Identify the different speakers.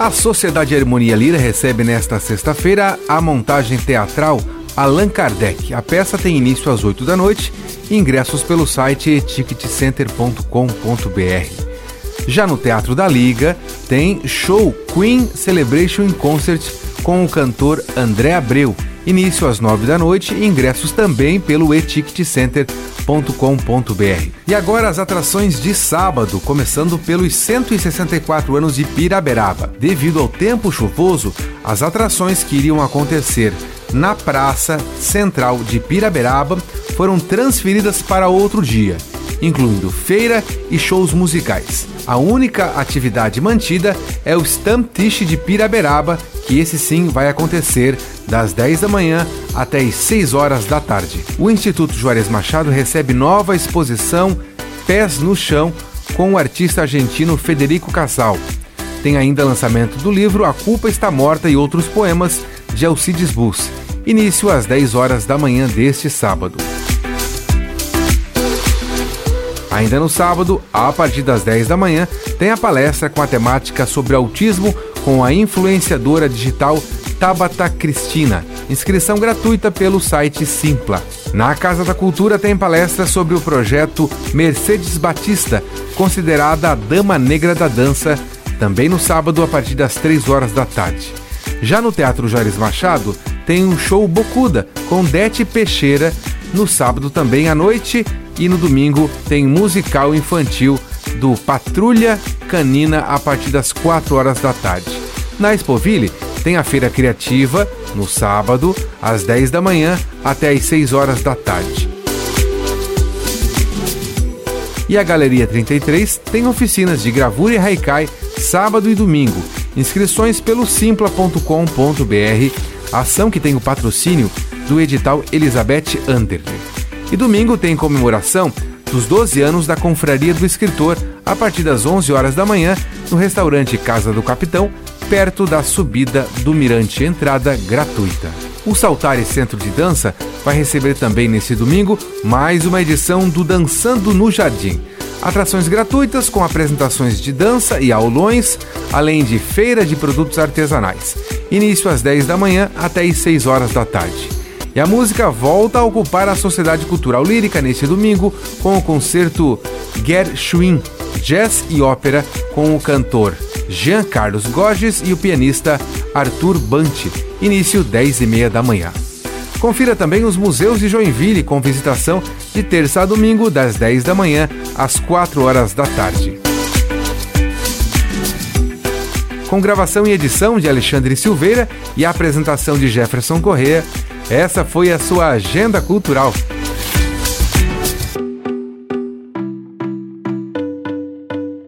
Speaker 1: A Sociedade Harmonia Lira recebe nesta sexta-feira a montagem teatral Allan Kardec. A peça tem início às 8 da noite, ingressos pelo site ticketcenter.com.br. Já no Teatro da Liga, tem show Queen Celebration Concert com o cantor André Abreu. Início às 9 da noite, ingressos também pelo eticketcenter.com.br. E agora as atrações de sábado, começando pelos 164 anos de Piraberaba. Devido ao tempo chuvoso, as atrações que iriam acontecer na Praça Central de Piraberaba foram transferidas para outro dia, incluindo feira e shows musicais. A única atividade mantida é o Stamptish de Piraberaba, que esse sim vai acontecer das 10 da manhã até as 6 horas da tarde. O Instituto Juarez Machado recebe nova exposição Pés no Chão com o artista argentino Federico Casal. Tem ainda lançamento do livro A Culpa Está Morta e outros poemas de Alcides Bus. Início às 10 horas da manhã deste sábado. Ainda no sábado, a partir das 10 da manhã, tem a palestra com a temática sobre autismo com a influenciadora digital Tabata Cristina. Inscrição gratuita pelo site Simpla. Na Casa da Cultura tem palestra sobre o projeto Mercedes Batista, considerada a dama negra da dança, também no sábado a partir das 3 horas da tarde. Já no Teatro Jares Machado tem um show Bocuda com Dete Peixeira no sábado também à noite e no domingo tem musical infantil do Patrulha Canina a partir das 4 horas da tarde. Na Expoville tem a feira criativa no sábado às 10 da manhã até às 6 horas da tarde. E a Galeria 33 tem oficinas de gravura e haikai sábado e domingo. Inscrições pelo simpla.com.br, ação que tem o patrocínio do edital Elizabeth Anderle. E domingo tem comemoração dos 12 anos da Confraria do Escritor, a partir das 11 horas da manhã, no restaurante Casa do Capitão, perto da subida do Mirante, entrada gratuita. O Saltare Centro de Dança vai receber também nesse domingo mais uma edição do Dançando no Jardim. Atrações gratuitas com apresentações de dança e aulões, além de feira de produtos artesanais. Início às 10 da manhã até às 6 horas da tarde. E a música volta a ocupar a Sociedade Cultural Lírica neste domingo com o concerto Gershwin, Jazz e Ópera com o cantor Jean Carlos Gorges e o pianista Arthur Banti. Início 10 e meia da manhã. Confira também os museus de Joinville com visitação de terça a domingo das 10 da manhã às 4 horas da tarde. Com gravação e edição de Alexandre Silveira e apresentação de Jefferson Correa, essa foi a sua agenda cultural.